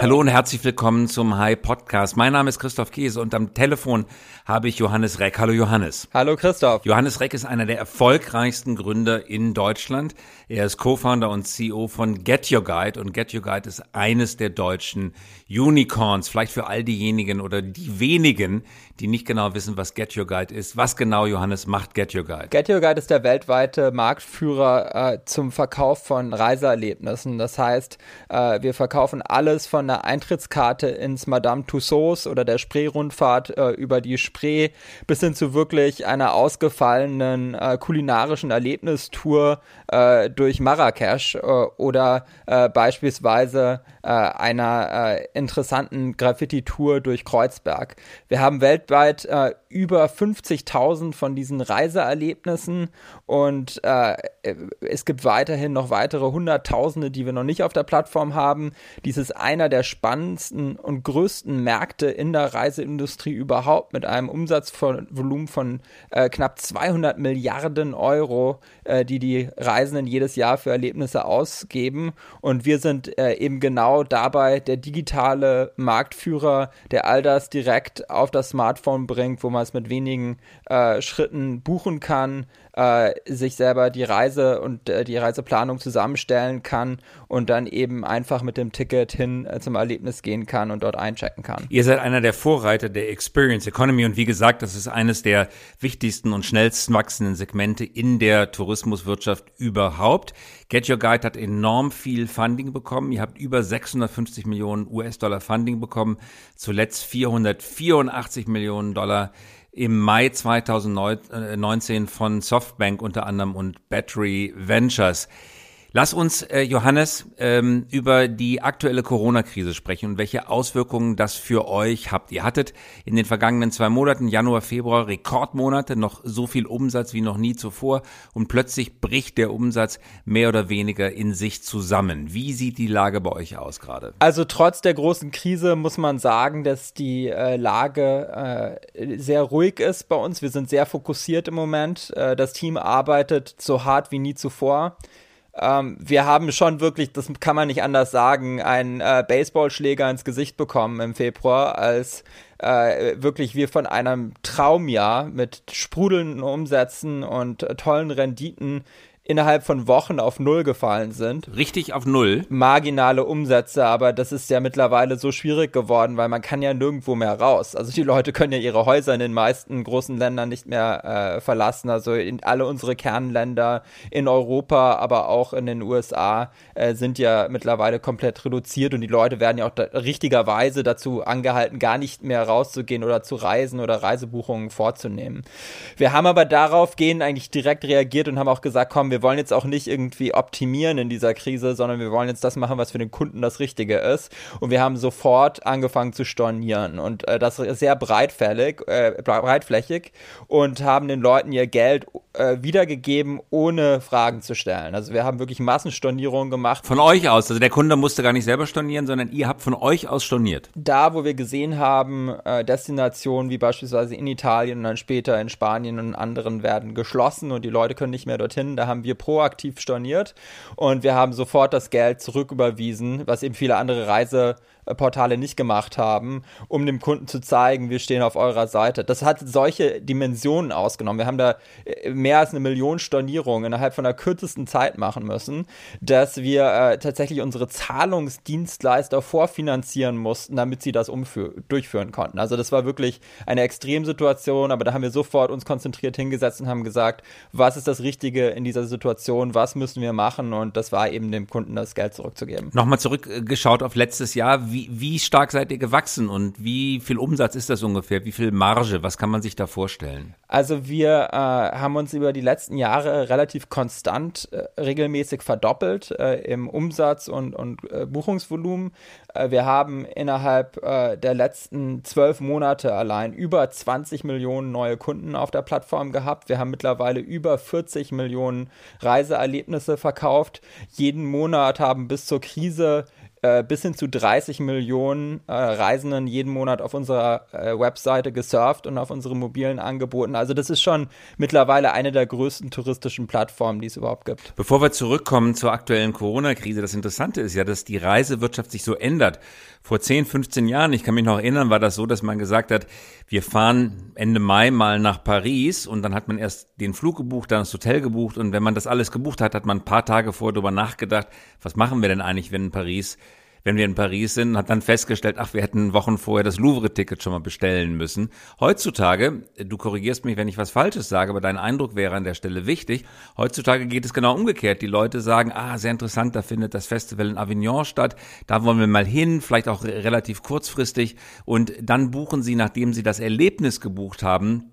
Hallo und herzlich willkommen zum Hi Podcast. Mein Name ist Christoph Käse und am Telefon habe ich Johannes Reck. Hallo Johannes. Hallo Christoph. Johannes Reck ist einer der erfolgreichsten Gründer in Deutschland. Er ist Co-Founder und CEO von Get Your Guide und Get Your Guide ist eines der deutschen Unicorns. Vielleicht für all diejenigen oder die wenigen, die nicht genau wissen, was Get Your Guide ist. Was genau, Johannes, macht Get Your Guide? Get Your Guide ist der weltweite Marktführer äh, zum Verkauf von Reiseerlebnissen. Das heißt, äh, wir verkaufen alles von der Eintrittskarte ins Madame Tussauds oder der Spree-Rundfahrt äh, über die Spree bis hin zu wirklich einer ausgefallenen äh, kulinarischen Erlebnistour äh, durch Marrakesch äh, oder äh, beispielsweise äh, einer interessanten Graffiti-Tour durch Kreuzberg. Wir haben weltweit über 50.000 von diesen Reiseerlebnissen und es gibt weiterhin noch weitere Hunderttausende, die wir noch nicht auf der Plattform haben. Dies ist einer der spannendsten und größten Märkte in der Reiseindustrie überhaupt mit einem Umsatzvolumen von äh, knapp 200 Milliarden Euro, äh, die die Reisenden jedes Jahr für Erlebnisse ausgeben. Und wir sind äh, eben genau dabei der digitale Marktführer, der all das direkt auf das Smartphone bringt, wo man es mit wenigen äh, Schritten buchen kann, äh, sich selber die Reise und äh, die Reiseplanung zusammenstellen kann und dann eben einfach mit dem Ticket hin äh, zum Erlebnis gehen kann und dort einchecken kann. Ihr seid einer der Vorreiter der Experience Economy und wie gesagt, das ist eines der wichtigsten und schnellst wachsenden Segmente in der Tourismuswirtschaft überhaupt. Get Your Guide hat enorm viel Funding bekommen. Ihr habt über 650 Millionen US-Dollar Funding bekommen, zuletzt 484 Millionen Dollar im Mai 2019 von Softbank unter anderem und Battery Ventures. Lass uns, äh, Johannes, ähm, über die aktuelle Corona-Krise sprechen und welche Auswirkungen das für euch habt. Ihr hattet in den vergangenen zwei Monaten, Januar, Februar, Rekordmonate, noch so viel Umsatz wie noch nie zuvor und plötzlich bricht der Umsatz mehr oder weniger in sich zusammen. Wie sieht die Lage bei euch aus gerade? Also trotz der großen Krise muss man sagen, dass die äh, Lage äh, sehr ruhig ist bei uns. Wir sind sehr fokussiert im Moment. Äh, das Team arbeitet so hart wie nie zuvor. Ähm, wir haben schon wirklich, das kann man nicht anders sagen, einen äh, Baseballschläger ins Gesicht bekommen im Februar, als äh, wirklich wir von einem Traumjahr mit sprudelnden Umsätzen und äh, tollen Renditen innerhalb von Wochen auf Null gefallen sind. Richtig auf Null? Marginale Umsätze, aber das ist ja mittlerweile so schwierig geworden, weil man kann ja nirgendwo mehr raus. Also die Leute können ja ihre Häuser in den meisten großen Ländern nicht mehr äh, verlassen. Also in alle unsere Kernländer in Europa, aber auch in den USA äh, sind ja mittlerweile komplett reduziert und die Leute werden ja auch da richtigerweise dazu angehalten, gar nicht mehr rauszugehen oder zu reisen oder Reisebuchungen vorzunehmen. Wir haben aber darauf gehen eigentlich direkt reagiert und haben auch gesagt, komm, wir wir wollen jetzt auch nicht irgendwie optimieren in dieser Krise, sondern wir wollen jetzt das machen, was für den Kunden das Richtige ist. Und wir haben sofort angefangen zu stornieren und äh, das ist sehr breitfällig, äh, breitflächig und haben den Leuten ihr Geld äh, wiedergegeben, ohne Fragen zu stellen. Also wir haben wirklich Massenstornierungen gemacht. Von euch aus, also der Kunde musste gar nicht selber stornieren, sondern ihr habt von euch aus storniert. Da, wo wir gesehen haben, äh, Destinationen wie beispielsweise in Italien und dann später in Spanien und anderen werden geschlossen und die Leute können nicht mehr dorthin, da haben wir proaktiv storniert. Und wir haben sofort das Geld zurücküberwiesen, was eben viele andere Reise Portale nicht gemacht haben, um dem Kunden zu zeigen, wir stehen auf eurer Seite. Das hat solche Dimensionen ausgenommen. Wir haben da äh, mehr als eine Million Stornierungen innerhalb von der kürzesten Zeit machen müssen, dass wir äh, tatsächlich unsere Zahlungsdienstleister vorfinanzieren mussten, damit sie das durchführen konnten. Also das war wirklich eine Extremsituation, aber da haben wir sofort uns konzentriert hingesetzt und haben gesagt, was ist das Richtige in dieser Situation, was müssen wir machen und das war eben dem Kunden das Geld zurückzugeben. Nochmal zurückgeschaut auf letztes Jahr, wie wie, wie stark seid ihr gewachsen und wie viel Umsatz ist das ungefähr? Wie viel Marge? Was kann man sich da vorstellen? Also wir äh, haben uns über die letzten Jahre relativ konstant äh, regelmäßig verdoppelt äh, im Umsatz und, und äh, Buchungsvolumen. Äh, wir haben innerhalb äh, der letzten zwölf Monate allein über 20 Millionen neue Kunden auf der Plattform gehabt. Wir haben mittlerweile über 40 Millionen Reiseerlebnisse verkauft. Jeden Monat haben bis zur Krise äh, bis hin zu 30 Millionen äh, Reisenden jeden Monat auf unserer äh, Webseite gesurft und auf unseren mobilen Angeboten. Also das ist schon mittlerweile eine der größten touristischen Plattformen, die es überhaupt gibt. Bevor wir zurückkommen zur aktuellen Corona-Krise, das Interessante ist ja, dass die Reisewirtschaft sich so ändert. Vor 10, 15 Jahren, ich kann mich noch erinnern, war das so, dass man gesagt hat, wir fahren Ende Mai mal nach Paris und dann hat man erst den Flug gebucht, dann das Hotel gebucht und wenn man das alles gebucht hat, hat man ein paar Tage vorher darüber nachgedacht, was machen wir denn eigentlich, wenn in Paris wenn wir in Paris sind, hat dann festgestellt, ach, wir hätten Wochen vorher das Louvre-Ticket schon mal bestellen müssen. Heutzutage, du korrigierst mich, wenn ich was Falsches sage, aber dein Eindruck wäre an der Stelle wichtig. Heutzutage geht es genau umgekehrt. Die Leute sagen, ah, sehr interessant, da findet das Festival in Avignon statt, da wollen wir mal hin, vielleicht auch relativ kurzfristig und dann buchen sie, nachdem sie das Erlebnis gebucht haben,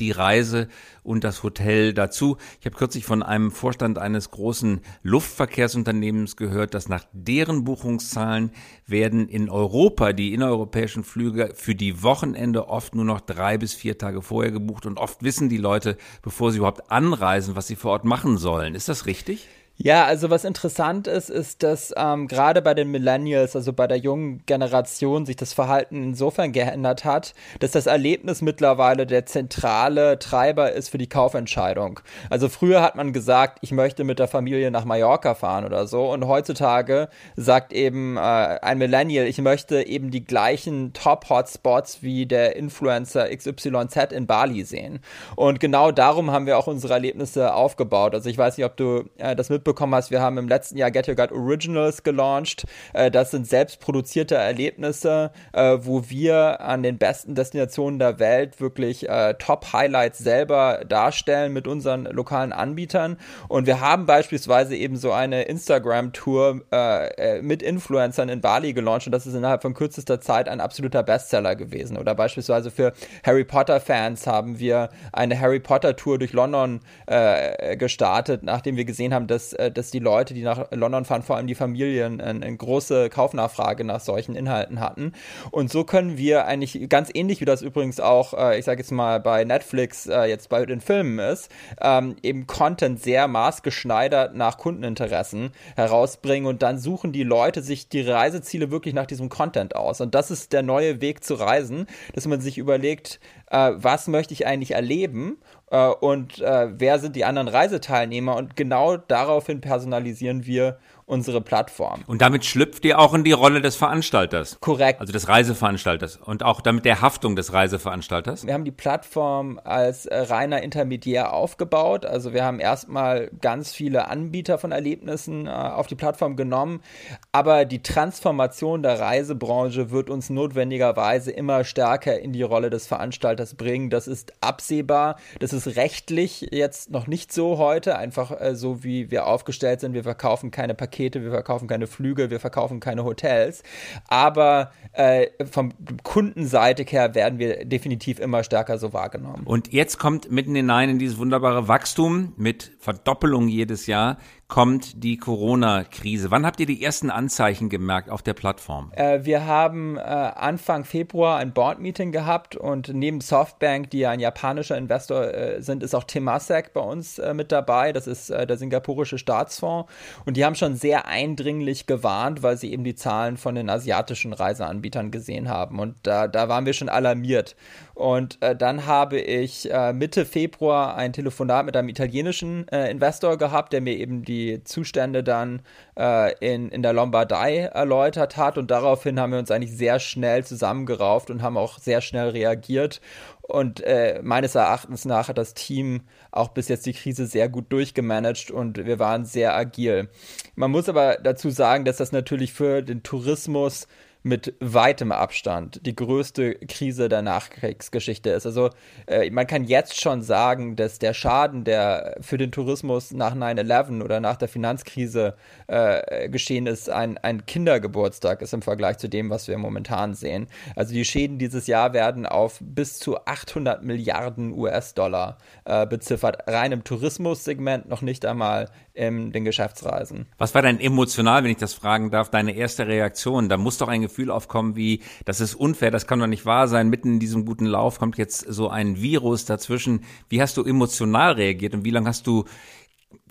die Reise und das Hotel dazu. Ich habe kürzlich von einem Vorstand eines großen Luftverkehrsunternehmens gehört, dass nach deren Buchungszahlen werden in Europa die innereuropäischen Flüge für die Wochenende oft nur noch drei bis vier Tage vorher gebucht und oft wissen die Leute, bevor sie überhaupt anreisen, was sie vor Ort machen sollen. Ist das richtig? Ja, also was interessant ist, ist, dass ähm, gerade bei den Millennials, also bei der jungen Generation, sich das Verhalten insofern geändert hat, dass das Erlebnis mittlerweile der zentrale Treiber ist für die Kaufentscheidung. Also früher hat man gesagt, ich möchte mit der Familie nach Mallorca fahren oder so, und heutzutage sagt eben äh, ein Millennial, ich möchte eben die gleichen Top-Hotspots wie der Influencer XYZ in Bali sehen. Und genau darum haben wir auch unsere Erlebnisse aufgebaut. Also ich weiß nicht, ob du äh, das mit mitbekommen hast, wir haben im letzten Jahr Get Your Guide Originals gelauncht. Äh, das sind selbstproduzierte Erlebnisse, äh, wo wir an den besten Destinationen der Welt wirklich äh, Top-Highlights selber darstellen mit unseren lokalen Anbietern. Und wir haben beispielsweise eben so eine Instagram-Tour äh, äh, mit Influencern in Bali gelauncht und das ist innerhalb von kürzester Zeit ein absoluter Bestseller gewesen. Oder beispielsweise für Harry Potter-Fans haben wir eine Harry Potter-Tour durch London äh, gestartet, nachdem wir gesehen haben, dass äh, dass die Leute, die nach London fahren, vor allem die Familien, eine große Kaufnachfrage nach solchen Inhalten hatten. Und so können wir eigentlich ganz ähnlich wie das übrigens auch, äh, ich sage jetzt mal bei Netflix äh, jetzt bei den Filmen ist, ähm, eben Content sehr maßgeschneidert nach Kundeninteressen herausbringen und dann suchen die Leute sich die Reiseziele wirklich nach diesem Content aus. Und das ist der neue Weg zu reisen, dass man sich überlegt, was möchte ich eigentlich erleben äh, und äh, wer sind die anderen Reiseteilnehmer? Und genau daraufhin personalisieren wir unsere Plattform. Und damit schlüpft ihr auch in die Rolle des Veranstalters. Korrekt. Also des Reiseveranstalters und auch damit der Haftung des Reiseveranstalters. Wir haben die Plattform als äh, reiner Intermediär aufgebaut. Also wir haben erstmal ganz viele Anbieter von Erlebnissen äh, auf die Plattform genommen, aber die Transformation der Reisebranche wird uns notwendigerweise immer stärker in die Rolle des Veranstalters bringen. Das ist absehbar. Das ist rechtlich jetzt noch nicht so heute, einfach äh, so wie wir aufgestellt sind. Wir verkaufen keine Pakete Pakete, wir verkaufen keine Flüge, wir verkaufen keine Hotels. Aber äh, vom Kundenseite her werden wir definitiv immer stärker so wahrgenommen. Und jetzt kommt mitten hinein in dieses wunderbare Wachstum mit Verdoppelung jedes Jahr kommt die Corona-Krise. Wann habt ihr die ersten Anzeichen gemerkt auf der Plattform? Äh, wir haben äh, Anfang Februar ein Board-Meeting gehabt und neben Softbank, die ja ein japanischer Investor äh, sind, ist auch Temasek bei uns äh, mit dabei. Das ist äh, der singapurische Staatsfonds. Und die haben schon sehr eindringlich gewarnt, weil sie eben die Zahlen von den asiatischen Reiseanbietern gesehen haben. Und da, da waren wir schon alarmiert. Und äh, dann habe ich äh, Mitte Februar ein Telefonat mit einem italienischen äh, Investor gehabt, der mir eben die Zustände dann äh, in, in der Lombardei erläutert hat. Und daraufhin haben wir uns eigentlich sehr schnell zusammengerauft und haben auch sehr schnell reagiert. Und äh, meines Erachtens nach hat das Team auch bis jetzt die Krise sehr gut durchgemanagt und wir waren sehr agil. Man muss aber dazu sagen, dass das natürlich für den Tourismus mit weitem Abstand die größte Krise der Nachkriegsgeschichte ist. Also äh, man kann jetzt schon sagen, dass der Schaden, der für den Tourismus nach 9-11 oder nach der Finanzkrise äh, geschehen ist, ein, ein Kindergeburtstag ist im Vergleich zu dem, was wir momentan sehen. Also die Schäden dieses Jahr werden auf bis zu 800 Milliarden US-Dollar äh, beziffert. Rein im Tourismussegment, noch nicht einmal in den Geschäftsreisen. Was war denn emotional, wenn ich das fragen darf, deine erste Reaktion? Da muss doch ein Gefühl aufkommen wie, das ist unfair, das kann doch nicht wahr sein. Mitten in diesem guten Lauf kommt jetzt so ein Virus dazwischen. Wie hast du emotional reagiert und wie lange hast du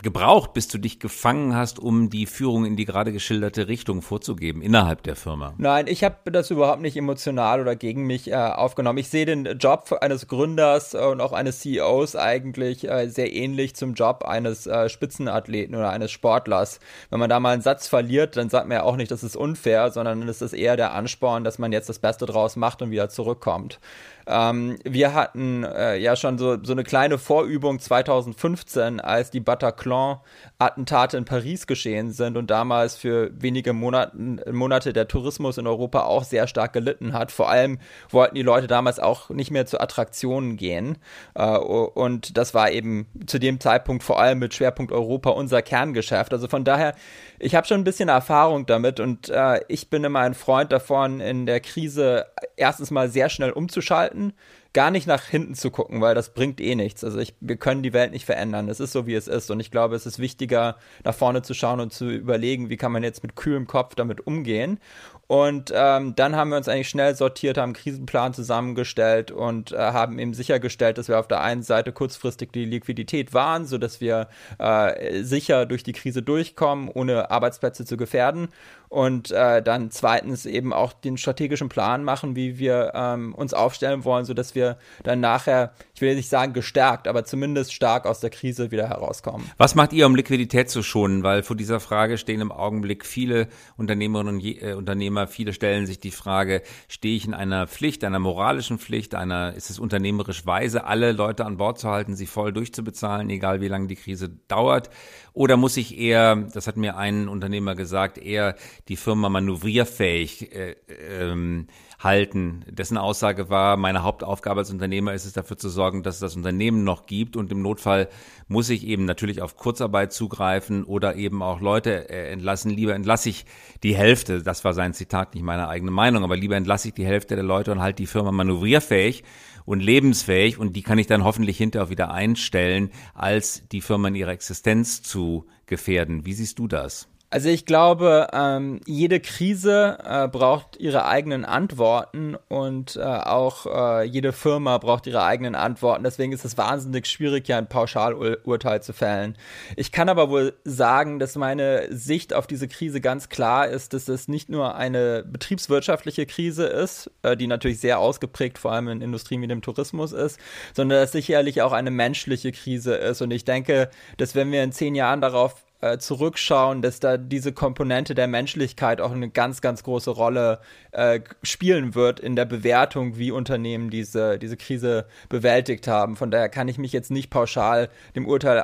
gebraucht, bis du dich gefangen hast, um die Führung in die gerade geschilderte Richtung vorzugeben innerhalb der Firma? Nein, ich habe das überhaupt nicht emotional oder gegen mich äh, aufgenommen. Ich sehe den Job eines Gründers und auch eines CEOs eigentlich äh, sehr ähnlich zum Job eines äh, Spitzenathleten oder eines Sportlers. Wenn man da mal einen Satz verliert, dann sagt man ja auch nicht, das ist unfair, sondern es ist eher der Ansporn, dass man jetzt das Beste draus macht und wieder zurückkommt. Ähm, wir hatten äh, ja schon so, so eine kleine Vorübung 2015, als die Bataclan-Attentate in Paris geschehen sind und damals für wenige Monaten, Monate der Tourismus in Europa auch sehr stark gelitten hat. Vor allem wollten die Leute damals auch nicht mehr zu Attraktionen gehen. Äh, und das war eben zu dem Zeitpunkt vor allem mit Schwerpunkt Europa unser Kerngeschäft. Also von daher, ich habe schon ein bisschen Erfahrung damit und äh, ich bin immer ein Freund davon, in der Krise erstens mal sehr schnell umzuschalten, gar nicht nach hinten zu gucken, weil das bringt eh nichts. Also ich, wir können die Welt nicht verändern. Es ist so, wie es ist. Und ich glaube, es ist wichtiger, nach vorne zu schauen und zu überlegen, wie kann man jetzt mit kühlem Kopf damit umgehen. Und ähm, dann haben wir uns eigentlich schnell sortiert, haben einen Krisenplan zusammengestellt und äh, haben eben sichergestellt, dass wir auf der einen Seite kurzfristig die Liquidität wahren, sodass wir äh, sicher durch die Krise durchkommen, ohne Arbeitsplätze zu gefährden und äh, dann zweitens eben auch den strategischen Plan machen, wie wir ähm, uns aufstellen wollen, sodass wir dann nachher, ich will nicht sagen gestärkt, aber zumindest stark aus der Krise wieder herauskommen. Was macht ihr, um Liquidität zu schonen? Weil vor dieser Frage stehen im Augenblick viele Unternehmerinnen und äh, Unternehmer, viele stellen sich die Frage, stehe ich in einer Pflicht, einer moralischen Pflicht, einer, ist es unternehmerisch weise, alle Leute an Bord zu halten, sie voll durchzubezahlen, egal wie lange die Krise dauert? Oder muss ich eher, das hat mir ein Unternehmer gesagt, eher die Firma manövrierfähig äh, ähm, halten. Dessen Aussage war, meine Hauptaufgabe als Unternehmer ist es dafür zu sorgen, dass es das Unternehmen noch gibt und im Notfall muss ich eben natürlich auf Kurzarbeit zugreifen oder eben auch Leute äh, entlassen. Lieber entlasse ich die Hälfte, das war sein Zitat, nicht meine eigene Meinung, aber lieber entlasse ich die Hälfte der Leute und halte die Firma manövrierfähig und lebensfähig und die kann ich dann hoffentlich hinterher wieder einstellen, als die Firma in ihrer Existenz zu gefährden. Wie siehst du das? Also ich glaube, ähm, jede Krise äh, braucht ihre eigenen Antworten und äh, auch äh, jede Firma braucht ihre eigenen Antworten. Deswegen ist es wahnsinnig schwierig, hier ein Pauschalurteil zu fällen. Ich kann aber wohl sagen, dass meine Sicht auf diese Krise ganz klar ist, dass es nicht nur eine betriebswirtschaftliche Krise ist, äh, die natürlich sehr ausgeprägt vor allem in Industrien wie dem Tourismus ist, sondern dass sicherlich auch eine menschliche Krise ist. Und ich denke, dass wenn wir in zehn Jahren darauf äh, zurückschauen, dass da diese Komponente der Menschlichkeit auch eine ganz, ganz große Rolle äh, spielen wird in der Bewertung, wie Unternehmen diese, diese Krise bewältigt haben. Von daher kann ich mich jetzt nicht pauschal dem Urteil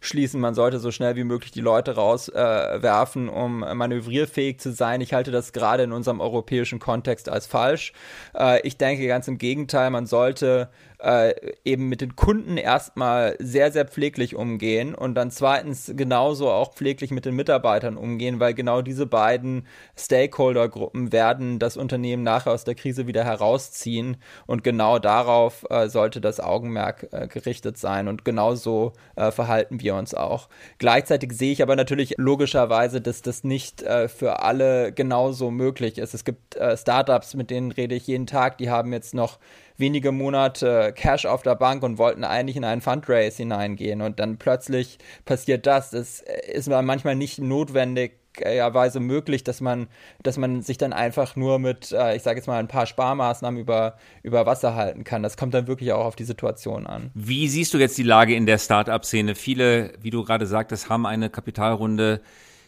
anschließen, man sollte so schnell wie möglich die Leute rauswerfen, äh, um manövrierfähig zu sein. Ich halte das gerade in unserem europäischen Kontext als falsch. Äh, ich denke ganz im Gegenteil, man sollte äh, eben mit den Kunden erstmal sehr, sehr pfleglich umgehen und dann zweitens genauso auch pfleglich mit den Mitarbeitern umgehen, weil genau diese beiden Stakeholder-Gruppen werden das Unternehmen nachher aus der Krise wieder herausziehen und genau darauf äh, sollte das Augenmerk äh, gerichtet sein und genauso äh, verhalten wir uns auch. Gleichzeitig sehe ich aber natürlich logischerweise, dass das nicht äh, für alle genauso möglich ist. Es gibt äh, Startups, mit denen rede ich jeden Tag, die haben jetzt noch wenige Monate Cash auf der Bank und wollten eigentlich in einen Fundraise hineingehen und dann plötzlich passiert das. Es ist manchmal nicht notwendig, Weise möglich, dass man, dass man sich dann einfach nur mit, äh, ich sage jetzt mal, ein paar Sparmaßnahmen über, über Wasser halten kann. Das kommt dann wirklich auch auf die Situation an. Wie siehst du jetzt die Lage in der Start-up-Szene? Viele, wie du gerade sagtest, haben eine Kapitalrunde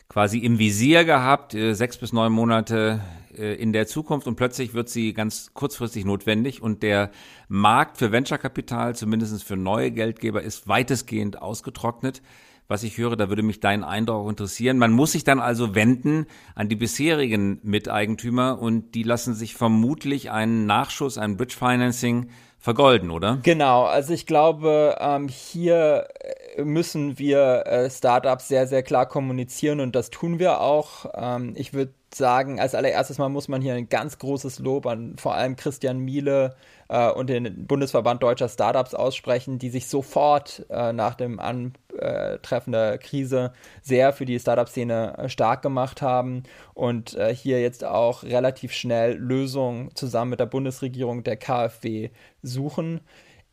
quasi im Visier gehabt, äh, sechs bis neun Monate äh, in der Zukunft und plötzlich wird sie ganz kurzfristig notwendig und der Markt für Venture-Kapital, zumindest für neue Geldgeber, ist weitestgehend ausgetrocknet. Was ich höre, da würde mich dein Eindruck interessieren. Man muss sich dann also wenden an die bisherigen Miteigentümer und die lassen sich vermutlich einen Nachschuss, ein Bridge Financing vergolden, oder? Genau, also ich glaube, ähm, hier äh, müssen wir äh, Startups sehr, sehr klar kommunizieren und das tun wir auch. Ähm, ich würde sagen, als allererstes mal muss man hier ein ganz großes Lob an vor allem Christian Miele äh, und den Bundesverband Deutscher Startups aussprechen, die sich sofort äh, nach dem Antreffen der Krise sehr für die Startup-Szene äh, stark gemacht haben und äh, hier jetzt auch relativ schnell Lösungen zusammen mit der Bundesregierung der KfW suchen.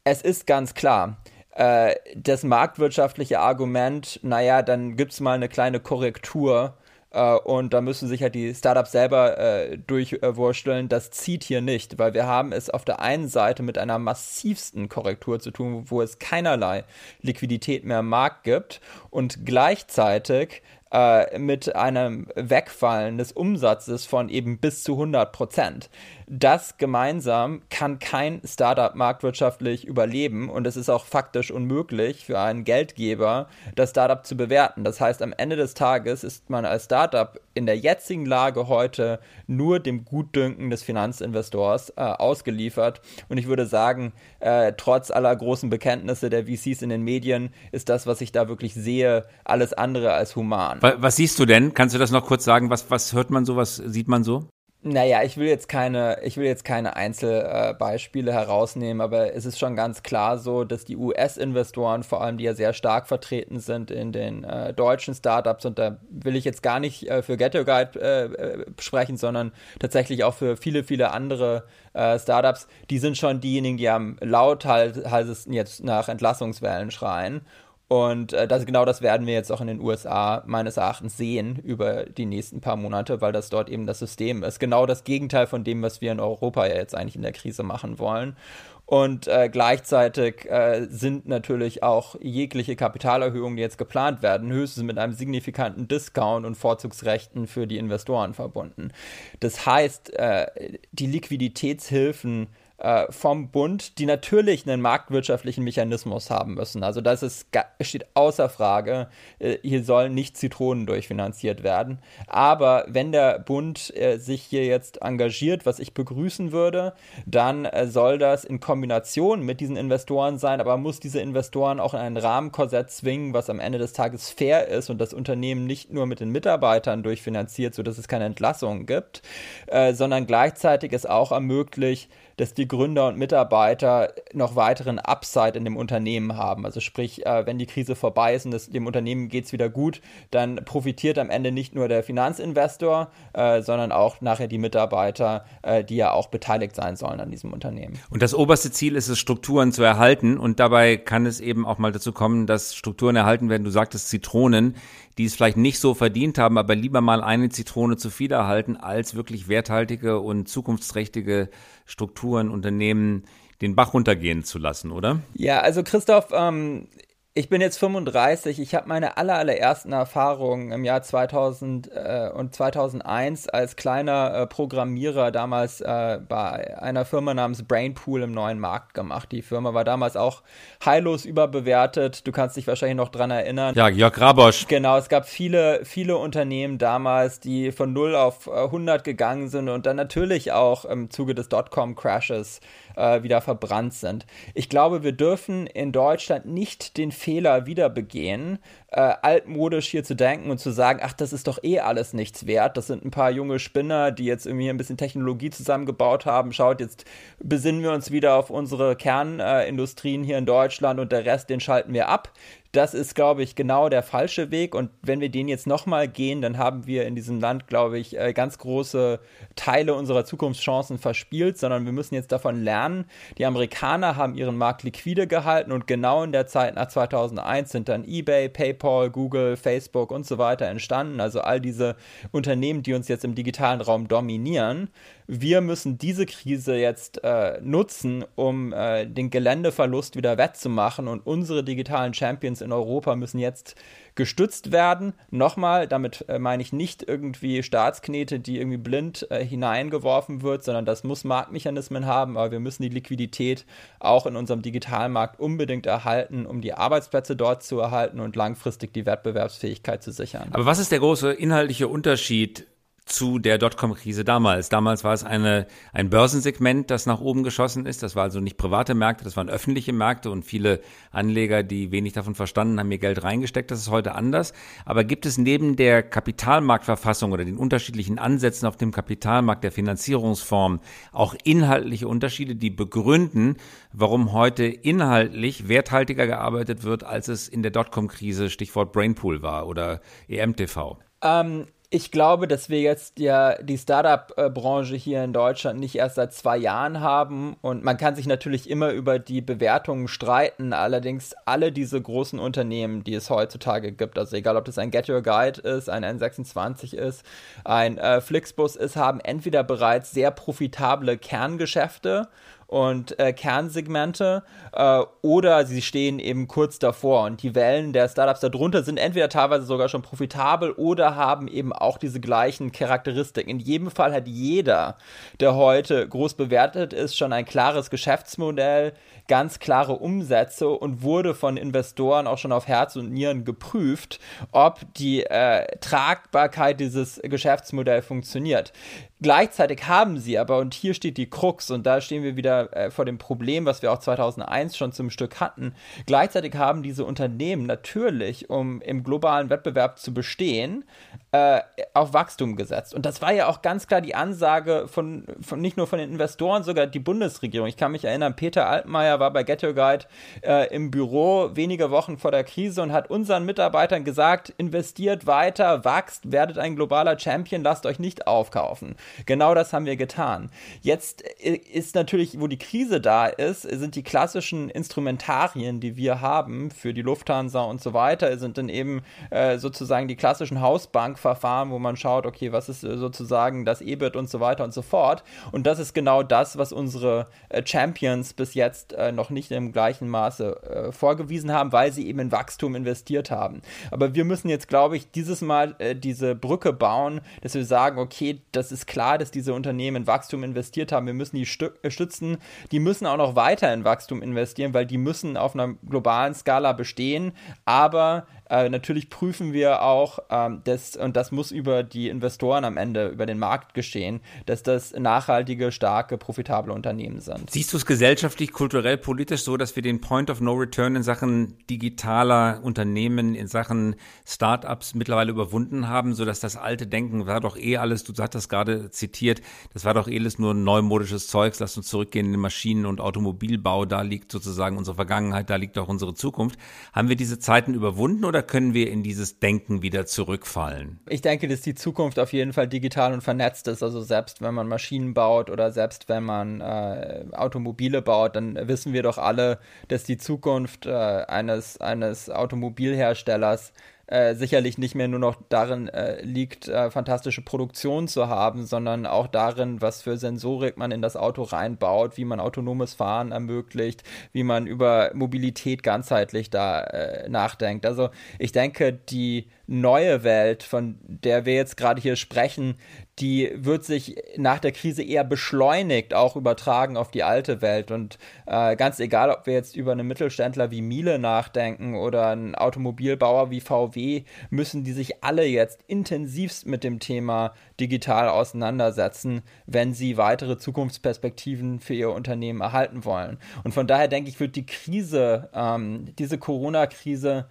Es ist ganz klar, äh, das marktwirtschaftliche Argument, naja, dann gibt es mal eine kleine Korrektur äh, und da müssen sich halt die Startups selber äh, durchwursteln. Das zieht hier nicht, weil wir haben es auf der einen Seite mit einer massivsten Korrektur zu tun, wo es keinerlei Liquidität mehr im Markt gibt und gleichzeitig äh, mit einem Wegfallen des Umsatzes von eben bis zu 100 Prozent. Das gemeinsam kann kein Startup marktwirtschaftlich überleben und es ist auch faktisch unmöglich für einen Geldgeber, das Startup zu bewerten. Das heißt, am Ende des Tages ist man als Startup in der jetzigen Lage heute nur dem Gutdünken des Finanzinvestors äh, ausgeliefert. Und ich würde sagen, äh, trotz aller großen Bekenntnisse der VCs in den Medien ist das, was ich da wirklich sehe, alles andere als human. Was siehst du denn? Kannst du das noch kurz sagen? Was, was hört man so? Was sieht man so? Naja, ich will jetzt keine, ich will jetzt keine Einzelbeispiele äh, herausnehmen, aber es ist schon ganz klar so, dass die US-Investoren, vor allem die ja sehr stark vertreten sind in den äh, deutschen Startups, und da will ich jetzt gar nicht äh, für Your Guide äh, äh, sprechen, sondern tatsächlich auch für viele, viele andere äh, Startups, die sind schon diejenigen, die am lautheisesten jetzt nach Entlassungswellen schreien. Und äh, das, genau das werden wir jetzt auch in den USA meines Erachtens sehen über die nächsten paar Monate, weil das dort eben das System ist. Genau das Gegenteil von dem, was wir in Europa ja jetzt eigentlich in der Krise machen wollen. Und äh, gleichzeitig äh, sind natürlich auch jegliche Kapitalerhöhungen, die jetzt geplant werden, höchstens mit einem signifikanten Discount und Vorzugsrechten für die Investoren verbunden. Das heißt, äh, die Liquiditätshilfen äh, vom Bund, die natürlich einen marktwirtschaftlichen Mechanismus haben müssen. Also das ist, steht außer Frage, äh, hier sollen nicht Zitronen durchfinanziert werden. Aber wenn der Bund äh, sich hier jetzt engagiert, was ich begrüßen würde, dann soll das in Kombination mit diesen Investoren sein, aber muss diese Investoren auch in ein Rahmenkorsett zwingen, was am Ende des Tages fair ist und das Unternehmen nicht nur mit den Mitarbeitern durchfinanziert, sodass es keine Entlassungen gibt, sondern gleichzeitig es auch ermöglicht, dass die Gründer und Mitarbeiter noch weiteren Upside in dem Unternehmen haben. Also sprich, äh, wenn die Krise vorbei ist und es, dem Unternehmen geht es wieder gut, dann profitiert am Ende nicht nur der Finanzinvestor, äh, sondern auch nachher die Mitarbeiter, äh, die ja auch beteiligt sein sollen an diesem Unternehmen. Und das oberste Ziel ist es, Strukturen zu erhalten. Und dabei kann es eben auch mal dazu kommen, dass Strukturen erhalten werden. Du sagtest Zitronen die es vielleicht nicht so verdient haben, aber lieber mal eine Zitrone zu viel erhalten, als wirklich werthaltige und zukunftsträchtige Strukturen, Unternehmen den Bach runtergehen zu lassen, oder? Ja, also Christoph, ähm, ich bin jetzt 35. Ich habe meine aller, allerersten Erfahrungen im Jahr 2000 äh, und 2001 als kleiner äh, Programmierer damals äh, bei einer Firma namens Brainpool im neuen Markt gemacht. Die Firma war damals auch heillos überbewertet. Du kannst dich wahrscheinlich noch dran erinnern. Ja, Jörg Rabosch. Genau, es gab viele, viele Unternehmen damals, die von 0 auf 100 äh, gegangen sind und dann natürlich auch im Zuge des Dotcom-Crashes äh, wieder verbrannt sind. Ich glaube, wir dürfen in Deutschland nicht den Fehler wieder begehen, äh, altmodisch hier zu denken und zu sagen, ach, das ist doch eh alles nichts wert. Das sind ein paar junge Spinner, die jetzt irgendwie ein bisschen Technologie zusammengebaut haben. Schaut, jetzt besinnen wir uns wieder auf unsere Kernindustrien hier in Deutschland und der Rest, den schalten wir ab das ist, glaube ich, genau der falsche Weg. Und wenn wir den jetzt nochmal gehen, dann haben wir in diesem Land, glaube ich, äh, ganz große Teile unserer Zukunftschancen verspielt, sondern wir müssen jetzt davon lernen. Die Amerikaner haben ihren Markt liquide gehalten und genau in der Zeit nach 2001 sind dann eBay, PayPal, Google, Facebook und so weiter entstanden. Also all diese Unternehmen, die uns jetzt im digitalen Raum dominieren wir müssen diese Krise jetzt äh, nutzen, um äh, den Geländeverlust wieder wettzumachen und unsere digitalen Champions in Europa müssen jetzt gestützt werden. Nochmal, damit äh, meine ich nicht irgendwie Staatsknete, die irgendwie blind äh, hineingeworfen wird, sondern das muss Marktmechanismen haben, aber wir müssen die Liquidität auch in unserem Digitalmarkt unbedingt erhalten, um die Arbeitsplätze dort zu erhalten und langfristig die Wettbewerbsfähigkeit zu sichern. Aber was ist der große inhaltliche Unterschied zu der Dotcom-Krise damals. Damals war es eine, ein Börsensegment, das nach oben geschossen ist. Das war also nicht private Märkte, das waren öffentliche Märkte und viele Anleger, die wenig davon verstanden, haben ihr Geld reingesteckt. Das ist heute anders. Aber gibt es neben der Kapitalmarktverfassung oder den unterschiedlichen Ansätzen auf dem Kapitalmarkt der Finanzierungsform auch inhaltliche Unterschiede, die begründen, warum heute inhaltlich werthaltiger gearbeitet wird, als es in der Dotcom-Krise Stichwort Brainpool war oder EMTV? Ähm, Ich glaube, dass wir jetzt ja die Startup-Branche hier in Deutschland nicht erst seit zwei Jahren haben und man kann sich natürlich immer über die Bewertungen streiten. Allerdings alle diese großen Unternehmen, die es heutzutage gibt, also egal ob das ein Get Your Guide ist, ein N26 ist, ein äh, Flixbus ist, haben entweder bereits sehr profitable Kerngeschäfte und äh, Kernsegmente äh, oder sie stehen eben kurz davor und die Wellen der Startups darunter sind entweder teilweise sogar schon profitabel oder haben eben auch diese gleichen Charakteristiken. In jedem Fall hat jeder, der heute groß bewertet ist, schon ein klares Geschäftsmodell, ganz klare Umsätze und wurde von Investoren auch schon auf Herz und Nieren geprüft, ob die äh, Tragbarkeit dieses Geschäftsmodells funktioniert. Gleichzeitig haben sie aber, und hier steht die Krux, und da stehen wir wieder äh, vor dem Problem, was wir auch 2001 schon zum Stück hatten, gleichzeitig haben diese Unternehmen natürlich, um im globalen Wettbewerb zu bestehen, äh, auf Wachstum gesetzt. Und das war ja auch ganz klar die Ansage von, von nicht nur von den Investoren, sogar die Bundesregierung. Ich kann mich erinnern, Peter Altmaier war bei Get Your Guide äh, im Büro wenige Wochen vor der Krise und hat unseren Mitarbeitern gesagt, investiert weiter, wachst, werdet ein globaler Champion, lasst euch nicht aufkaufen. Genau das haben wir getan. Jetzt äh, ist natürlich, wo die Krise da ist, sind die klassischen Instrumentarien, die wir haben für die Lufthansa und so weiter, sind dann eben äh, sozusagen die klassischen Hausbankverfahren, wo man schaut, okay, was ist äh, sozusagen das EBIT und so weiter und so fort. Und das ist genau das, was unsere äh, Champions bis jetzt äh, noch nicht im gleichen Maße äh, vorgewiesen haben, weil sie eben in Wachstum investiert haben. Aber wir müssen jetzt, glaube ich, dieses Mal diese Brücke bauen, dass wir sagen, okay, das ist klar, klar, dass diese Unternehmen in Wachstum investiert haben. Wir müssen die äh, stützen. Die müssen auch noch weiter in Wachstum investieren, weil die müssen auf einer globalen Skala bestehen. Aber äh, natürlich prüfen wir auch, ähm, das, und das muss über die Investoren am Ende, über den Markt geschehen, dass das nachhaltige, starke, profitable Unternehmen sind. Siehst du es gesellschaftlich, kulturell, politisch so, dass wir den Point of No Return in Sachen digitaler Unternehmen, in Sachen Startups mittlerweile überwunden haben, sodass das alte Denken war doch eh alles, du hast das gerade zitiert, das war doch eh alles nur neumodisches Zeugs, lass uns zurückgehen in den Maschinen- und Automobilbau, da liegt sozusagen unsere Vergangenheit, da liegt auch unsere Zukunft. Haben wir diese Zeiten überwunden oder können wir in dieses Denken wieder zurückfallen? Ich denke, dass die Zukunft auf jeden Fall digital und vernetzt ist. Also selbst wenn man Maschinen baut oder selbst wenn man äh, Automobile baut, dann wissen wir doch alle, dass die Zukunft äh, eines, eines Automobilherstellers äh, sicherlich nicht mehr nur noch darin äh, liegt, äh, fantastische Produktion zu haben, sondern auch darin, was für Sensorik man in das Auto reinbaut, wie man autonomes Fahren ermöglicht, wie man über Mobilität ganzheitlich da äh, nachdenkt. Also ich denke, die neue Welt, von der wir jetzt gerade hier sprechen, die wird sich nach der Krise eher beschleunigt auch übertragen auf die alte Welt. Und äh, ganz egal, ob wir jetzt über einen Mittelständler wie Miele nachdenken oder einen Automobilbauer wie VW, müssen die sich alle jetzt intensivst mit dem Thema digital auseinandersetzen, wenn sie weitere Zukunftsperspektiven für ihr Unternehmen erhalten wollen. Und von daher denke ich, wird die Krise, ähm, diese Corona-Krise,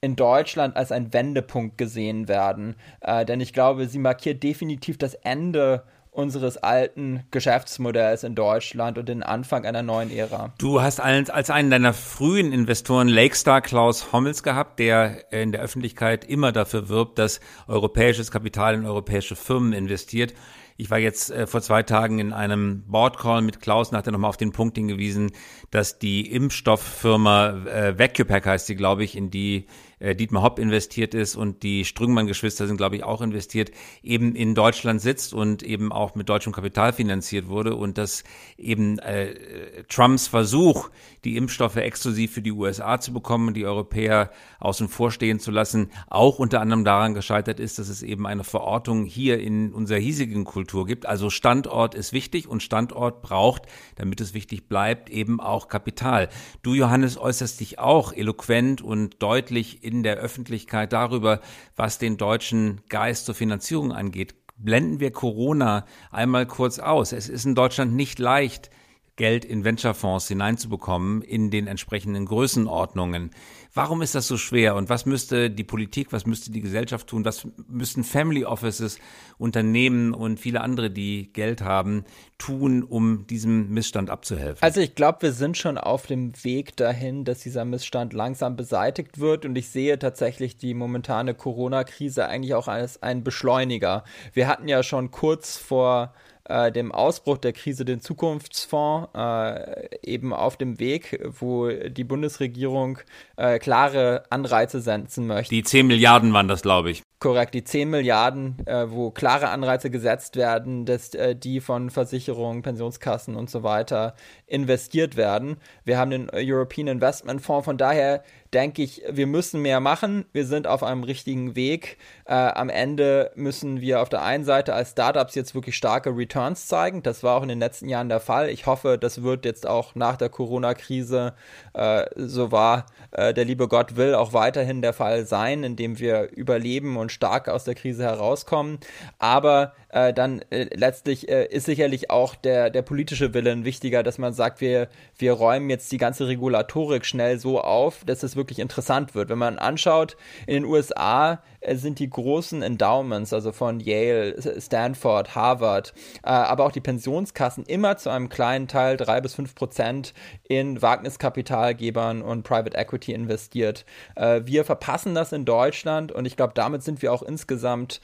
in Deutschland als ein Wendepunkt gesehen werden. Äh, denn ich glaube, sie markiert definitiv das Ende unseres alten Geschäftsmodells in Deutschland und den Anfang einer neuen Ära. Du hast als, als einen deiner frühen Investoren Lakestar Klaus Hommels gehabt, der in der Öffentlichkeit immer dafür wirbt, dass europäisches Kapital in europäische Firmen investiert. Ich war jetzt äh, vor zwei Tagen in einem Boardcall mit Klaus und hatte nochmal auf den Punkt hingewiesen, dass die Impfstofffirma äh, VacuPack heißt sie, glaube ich, in die äh, Dietmar Hopp investiert ist und die Strüngmann-Geschwister sind, glaube ich, auch investiert, eben in Deutschland sitzt und eben auch mit deutschem Kapital finanziert wurde und dass eben äh, Trumps Versuch, die Impfstoffe exklusiv für die USA zu bekommen und die Europäer außen vor stehen zu lassen, auch unter anderem daran gescheitert ist, dass es eben eine Verortung hier in unserer hiesigen Kultur gibt. Also Standort ist wichtig und Standort braucht, damit es wichtig bleibt, eben auch Kapital. Du, Johannes, äußerst dich auch eloquent und deutlich in der Öffentlichkeit darüber, was den deutschen Geist zur Finanzierung angeht. Blenden wir Corona einmal kurz aus. Es ist in Deutschland nicht leicht, Geld in Venture-Fonds hineinzubekommen in den entsprechenden Größenordnungen. Warum ist das so schwer und was müsste die Politik, was müsste die Gesellschaft tun, was müssten Family Offices, Unternehmen und viele andere, die Geld haben, tun, um diesem Missstand abzuhelfen? Also ich glaube, wir sind schon auf dem Weg dahin, dass dieser Missstand langsam beseitigt wird und ich sehe tatsächlich die momentane Corona-Krise eigentlich auch als einen Beschleuniger. Wir hatten ja schon kurz vor äh, dem Ausbruch der Krise den Zukunftsfonds äh, eben auf dem Weg, wo die Bundesregierung äh, klare Anreize setzen möchte. Die 10 Milliarden waren das, glaube ich. Korrekt, die 10 Milliarden, äh, wo klare Anreize gesetzt werden, dass äh, die von Versicherungen, Pensionskassen und so weiter investiert werden. Wir haben den European Investment Fonds, von daher denke ich, wir müssen mehr machen. Wir sind auf einem richtigen Weg. Äh, am Ende müssen wir auf der einen Seite als Startups jetzt wirklich starke Returns zeigen. Das war auch in den letzten Jahren der Fall. Ich hoffe, das wird jetzt auch nach der Corona-Krise, äh, so war äh, der liebe Gott will, auch weiterhin der Fall sein, indem wir überleben und stark aus der Krise herauskommen. Aber äh, dann äh, letztlich äh, ist sicherlich auch der, der politische Willen wichtiger, dass man sagt, wir, wir räumen jetzt die ganze Regulatorik schnell so auf, dass es wirklich interessant wird. Wenn man anschaut, in den USA äh, sind die großen Endowments, also von Yale, Stanford, Harvard, äh, aber auch die Pensionskassen immer zu einem kleinen Teil, drei bis fünf Prozent, in Wagniskapitalgebern und Private Equity investiert. Äh, wir verpassen das in Deutschland und ich glaube, damit sind wir auch insgesamt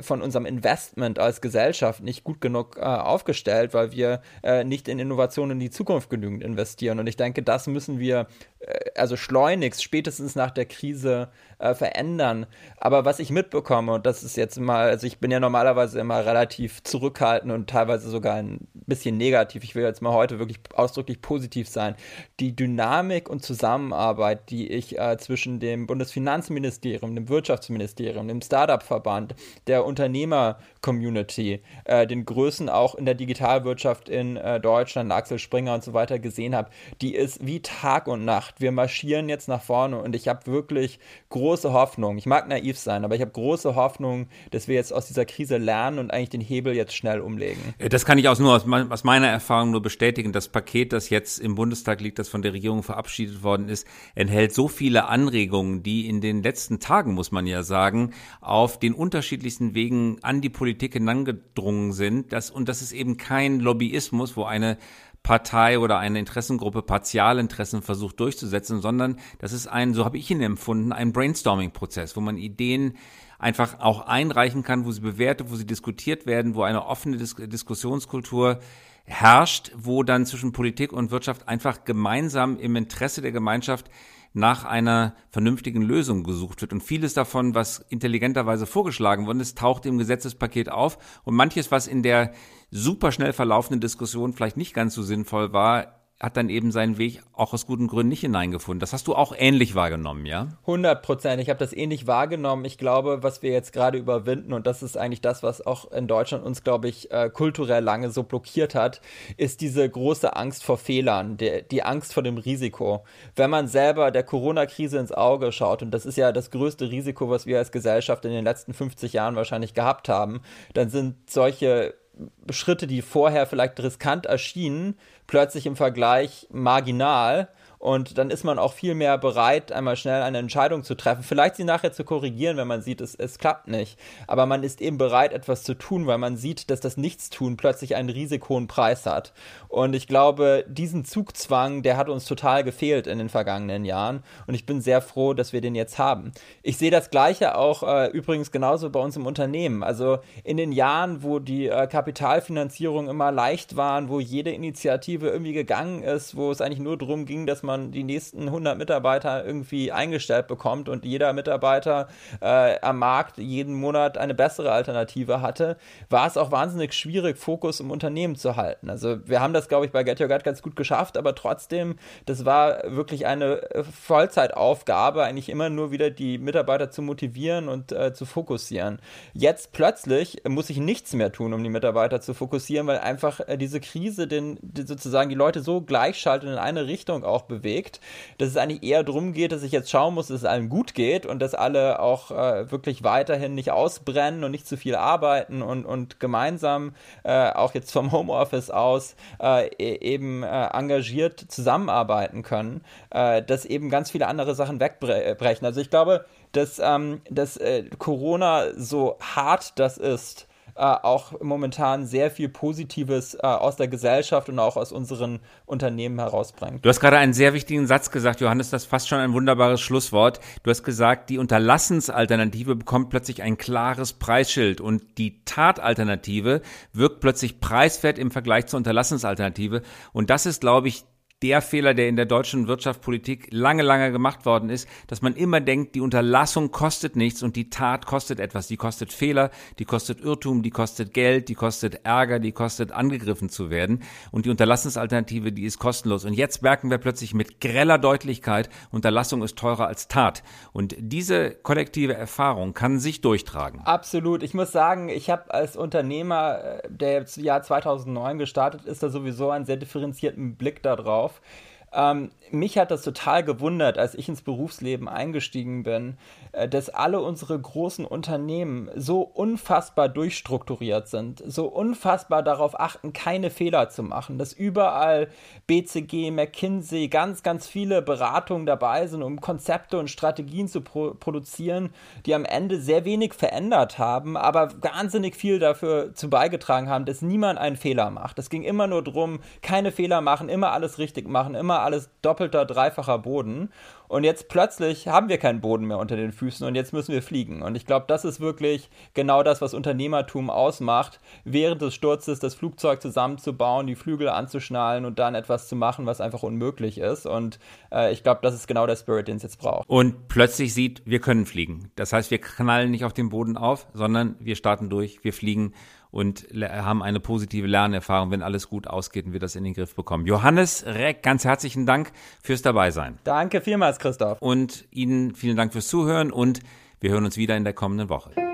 von unserem Investment als Gesellschaft nicht gut genug äh, aufgestellt, weil wir äh, nicht in Innovationen in die Zukunft genügend investieren. Und ich denke, das müssen wir also schleunigst, spätestens nach der Krise verändern. Aber was ich mitbekomme, und das ist jetzt mal, also ich bin ja normalerweise immer relativ zurückhaltend und teilweise sogar ein bisschen negativ. Ich will jetzt mal heute wirklich ausdrücklich positiv sein. Die Dynamik und Zusammenarbeit, die ich äh, zwischen dem Bundesfinanzministerium, dem Wirtschaftsministerium, dem Startup-Verband, der Unternehmer-Community, äh, den Größen auch in der Digitalwirtschaft in äh, Deutschland, Axel Springer und so weiter gesehen habe, die ist wie Tag und Nacht. Wir marschieren jetzt nach vorne und ich habe wirklich große Hoffnung. Ich mag naiv sein, aber ich habe große Hoffnung, dass wir jetzt aus dieser Krise lernen und eigentlich den Hebel jetzt schnell umlegen. Äh, das kann ich auch nur aus, aus meiner Erfahrung nur bestätigen. Das Paket, das jetzt im Bundestag liegt, das von der Regierung verabschiedet worden ist, enthält so viele Anregungen, die in den letzten Tagen, muss man ja sagen, auf den unterschiedlichsten Wegen an die Politik hinangedrungen sind. Das, und das ist eben kein Lobbyismus, wo eine Partei oder eine Interessengruppe Partialinteressen versucht durchzusetzen, sondern das ist ein, so habe ich ihn empfunden, ein Brainstorming-Prozess, wo man Ideen einfach auch einreichen kann, wo sie bewertet, wo sie diskutiert werden, wo eine offene Dis Diskussionskultur herrscht, wo dann zwischen Politik und Wirtschaft einfach gemeinsam im Interesse der Gemeinschaft nach einer vernünftigen Lösung gesucht wird. Und vieles davon, was intelligenterweise vorgeschlagen worden ist, taucht im Gesetzespaket auf. Und manches, was in der super schnell verlaufenden Diskussion vielleicht nicht ganz so sinnvoll war, hat dann eben seinen Weg auch aus guten Gründen nicht hineingefunden. Das hast du auch ähnlich wahrgenommen, ja? 100 Prozent. Ich habe das ähnlich wahrgenommen. Ich glaube, was wir jetzt gerade überwinden, und das ist eigentlich das, was auch in Deutschland uns, glaube ich, äh, kulturell lange so blockiert hat, ist diese große Angst vor Fehlern, die, die Angst vor dem Risiko. Wenn man selber der Corona-Krise ins Auge schaut, und das ist ja das größte Risiko, was wir als Gesellschaft in den letzten 50 Jahren wahrscheinlich gehabt haben, dann sind solche Schritte, die vorher vielleicht riskant erschienen, plötzlich im Vergleich marginal und dann ist man auch viel mehr bereit, einmal schnell eine Entscheidung zu treffen. Vielleicht sie nachher zu korrigieren, wenn man sieht, es, es klappt nicht. Aber man ist eben bereit, etwas zu tun, weil man sieht, dass das Nichtstun plötzlich einen risikohohen Preis hat. Und ich glaube, diesen Zugzwang, der hat uns total gefehlt in den vergangenen Jahren. Und ich bin sehr froh, dass wir den jetzt haben. Ich sehe das Gleiche auch äh, übrigens genauso bei uns im Unternehmen. Also in den Jahren, wo die äh, Kapitalfinanzierung immer leicht waren, wo jede Initiative irgendwie gegangen ist, wo es eigentlich nur darum ging, dass man man die nächsten 100 Mitarbeiter irgendwie eingestellt bekommt und jeder Mitarbeiter äh, am Markt jeden Monat eine bessere Alternative hatte, war es auch wahnsinnig schwierig, Fokus im Unternehmen zu halten. Also wir haben das, glaube ich, bei Get Your Gut ganz gut geschafft, aber trotzdem, das war wirklich eine Vollzeitaufgabe, eigentlich immer nur wieder die Mitarbeiter zu motivieren und äh, zu fokussieren. Jetzt plötzlich muss ich nichts mehr tun, um die Mitarbeiter zu fokussieren, weil einfach äh, diese Krise den, die sozusagen die Leute so gleichschaltet in eine Richtung auch bewegt, bewegt, dass es eigentlich eher darum geht, dass ich jetzt schauen muss, dass es allen gut geht und dass alle auch äh, wirklich weiterhin nicht ausbrennen und nicht zu viel arbeiten und, und gemeinsam äh, auch jetzt vom Homeoffice aus äh, e-, eben äh, engagiert zusammenarbeiten können, äh, dass eben ganz viele andere Sachen wegbrechen. Also ich glaube, dass, ähm, dass äh, Corona so hart das ist, äh, auch momentan sehr viel Positives äh, aus der Gesellschaft und auch aus unseren Unternehmen herausbringt. Du hast gerade einen sehr wichtigen Satz gesagt, Johannes, das ist fast schon ein wunderbares Schlusswort. Du hast gesagt, die Unterlassensalternative bekommt plötzlich ein klares Preisschild und die Tatalternative wirkt plötzlich preiswert im Vergleich zur Unterlassensalternative. Und das ist, glaube ich, der Fehler, der in der deutschen Wirtschaftspolitik lange, lange gemacht worden ist, dass man immer denkt, die Unterlassung kostet nichts und die Tat kostet etwas. Die kostet Fehler, die kostet Irrtum, die kostet Geld, die kostet Ärger, die kostet angegriffen zu werden. Und die Unterlassensalternative, die ist kostenlos. Und jetzt merken wir plötzlich mit greller Deutlichkeit, Unterlassung ist teurer als Tat. Und diese kollektive Erfahrung kann sich durchtragen. Absolut. Ich muss sagen, ich habe als Unternehmer, äh, der im Jahr 2009 gestartet ist, da sowieso einen sehr differenzierten Blick darauf auf. Ähm, mich hat das total gewundert, als ich ins Berufsleben eingestiegen bin, äh, dass alle unsere großen Unternehmen so unfassbar durchstrukturiert sind, so unfassbar darauf achten, keine Fehler zu machen, dass überall BCG, McKinsey, ganz, ganz viele Beratungen dabei sind, um Konzepte und Strategien zu pro produzieren, die am Ende sehr wenig verändert haben, aber wahnsinnig viel dafür zu beigetragen haben, dass niemand einen Fehler macht. Es ging immer nur darum, keine Fehler machen, immer alles richtig machen, alles doppelter, dreifacher Boden. Und jetzt plötzlich haben wir keinen Boden mehr unter den Füßen und jetzt müssen wir fliegen. Und ich glaube, das ist wirklich genau das, was Unternehmertum ausmacht, während des Sturzes das Flugzeug zusammenzubauen, die Flügel anzuschnallen und dann etwas zu machen, was einfach unmöglich ist. Und äh, ich glaube, das ist genau der Spirit, den es jetzt braucht. Und plötzlich sieht, wir können fliegen. Das heißt, wir knallen nicht auf den Boden auf, sondern wir starten durch, wir fliegen und haben eine positive Lernerfahrung, wenn alles gut ausgeht und wir das in den Griff bekommen. Johannes Reck, ganz herzlichen Dank fürs Dabeisein. Danke vielmals, Christoph. Und Ihnen vielen Dank fürs Zuhören und wir hören uns wieder in der kommenden Woche.